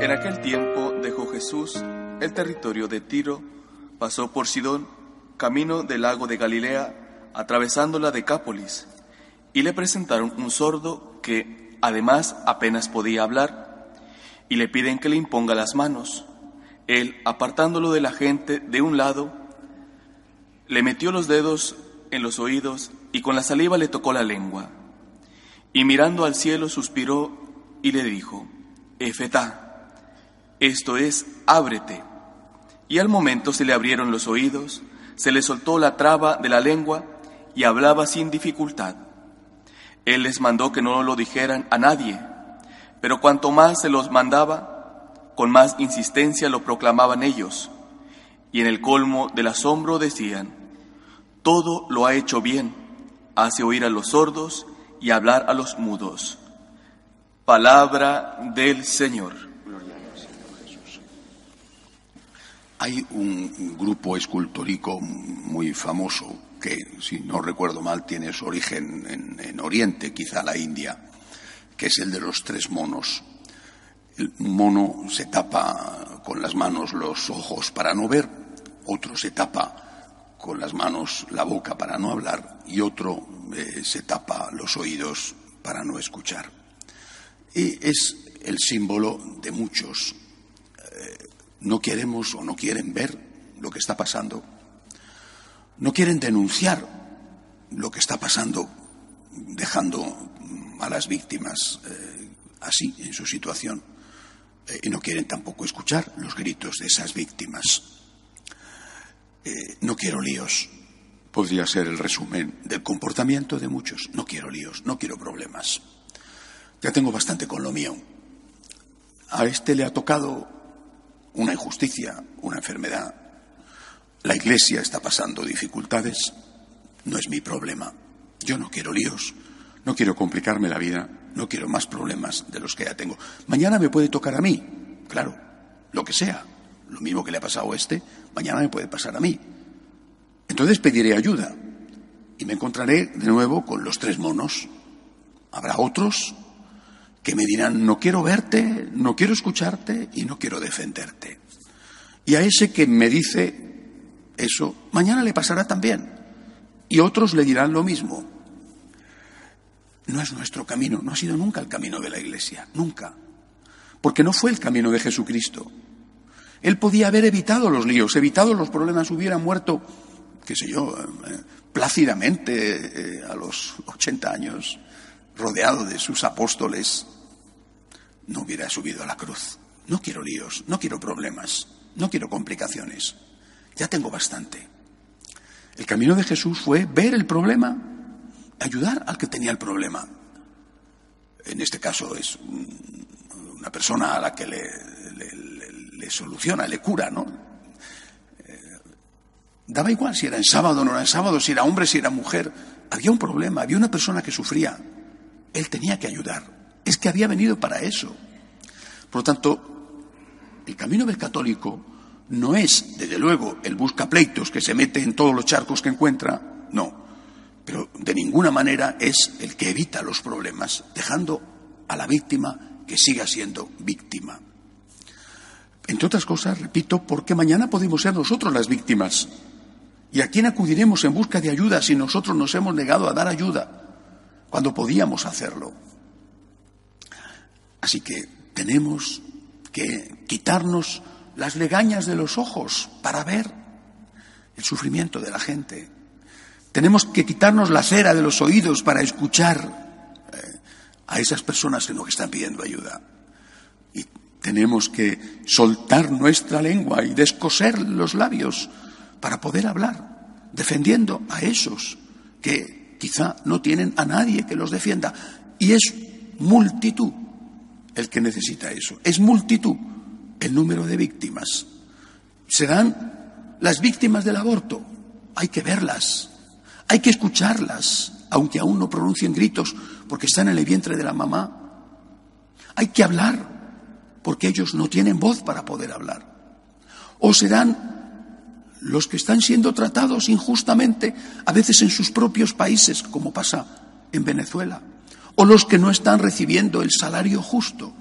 En aquel tiempo dejó Jesús el territorio de Tiro, pasó por Sidón, camino del lago de Galilea, atravesando la Decápolis, y le presentaron un sordo que, además, apenas podía hablar, y le piden que le imponga las manos. Él, apartándolo de la gente de un lado, le metió los dedos en los oídos y con la saliva le tocó la lengua. Y mirando al cielo suspiró y le dijo, Efetá, esto es, ábrete. Y al momento se le abrieron los oídos, se le soltó la traba de la lengua y hablaba sin dificultad. Él les mandó que no lo dijeran a nadie, pero cuanto más se los mandaba, con más insistencia lo proclamaban ellos, y en el colmo del asombro decían, todo lo ha hecho bien, hace oír a los sordos y hablar a los mudos. Palabra del Señor. Hay un grupo escultórico muy famoso que, si no recuerdo mal, tiene su origen en, en Oriente, quizá la India, que es el de los tres monos. El mono se tapa con las manos los ojos para no ver, otro se tapa con las manos la boca para no hablar y otro eh, se tapa los oídos para no escuchar. Y es el símbolo de muchos. No queremos o no quieren ver lo que está pasando. No quieren denunciar lo que está pasando, dejando a las víctimas eh, así en su situación. Eh, y no quieren tampoco escuchar los gritos de esas víctimas. Eh, no quiero líos. Podría ser el resumen del comportamiento de muchos. No quiero líos, no quiero problemas. Ya tengo bastante con lo mío. A este le ha tocado una injusticia, una enfermedad. La Iglesia está pasando dificultades. No es mi problema. Yo no quiero líos. No quiero complicarme la vida. No quiero más problemas de los que ya tengo. Mañana me puede tocar a mí. Claro, lo que sea. Lo mismo que le ha pasado a este, mañana me puede pasar a mí. Entonces pediré ayuda y me encontraré de nuevo con los tres monos. Habrá otros que me dirán, no quiero verte, no quiero escucharte y no quiero defenderte. Y a ese que me dice eso, mañana le pasará también. Y otros le dirán lo mismo. No es nuestro camino, no ha sido nunca el camino de la Iglesia, nunca. Porque no fue el camino de Jesucristo. Él podía haber evitado los líos, evitado los problemas, hubiera muerto, qué sé yo, eh, plácidamente eh, a los 80 años, rodeado de sus apóstoles, no hubiera subido a la cruz. No quiero líos, no quiero problemas, no quiero complicaciones. Ya tengo bastante. El camino de Jesús fue ver el problema, ayudar al que tenía el problema. En este caso es una persona a la que le, soluciona, le cura, ¿no? Eh, daba igual si era en sábado o no era en sábado, si era hombre, si era mujer. Había un problema, había una persona que sufría. Él tenía que ayudar. Es que había venido para eso. Por lo tanto, el camino del católico no es, desde luego, el busca pleitos que se mete en todos los charcos que encuentra, no. Pero de ninguna manera es el que evita los problemas, dejando a la víctima que siga siendo víctima. Entre otras cosas, repito, porque mañana podemos ser nosotros las víctimas. ¿Y a quién acudiremos en busca de ayuda si nosotros nos hemos negado a dar ayuda cuando podíamos hacerlo? Así que tenemos que quitarnos las legañas de los ojos para ver el sufrimiento de la gente. Tenemos que quitarnos la cera de los oídos para escuchar eh, a esas personas que nos están pidiendo ayuda. Y tenemos que soltar nuestra lengua y descoser los labios para poder hablar, defendiendo a esos que quizá no tienen a nadie que los defienda. Y es multitud el que necesita eso. Es multitud el número de víctimas. Serán las víctimas del aborto. Hay que verlas, hay que escucharlas, aunque aún no pronuncien gritos porque están en el vientre de la mamá. Hay que hablar porque ellos no tienen voz para poder hablar. O serán los que están siendo tratados injustamente, a veces en sus propios países, como pasa en Venezuela, o los que no están recibiendo el salario justo,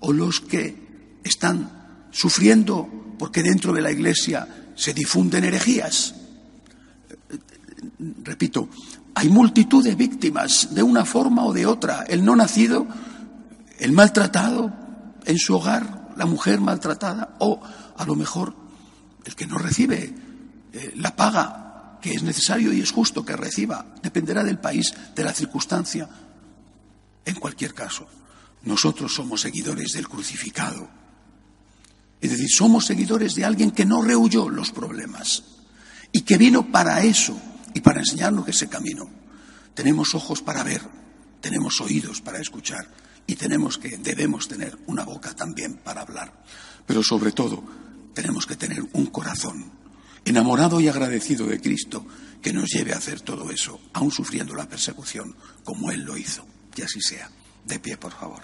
o los que están sufriendo porque dentro de la Iglesia se difunden herejías. Repito, hay multitud de víctimas de una forma o de otra. El no nacido, el maltratado en su hogar, la mujer maltratada, o a lo mejor el que no recibe eh, la paga que es necesario y es justo que reciba, dependerá del país, de la circunstancia. En cualquier caso, nosotros somos seguidores del crucificado. Es decir, somos seguidores de alguien que no rehuyó los problemas y que vino para eso y para enseñarnos ese camino. Tenemos ojos para ver, tenemos oídos para escuchar y tenemos que, debemos tener una boca también para hablar. Pero sobre todo, tenemos que tener un corazón enamorado y agradecido de Cristo que nos lleve a hacer todo eso, aun sufriendo la persecución, como Él lo hizo. Que así sea. De pie, por favor.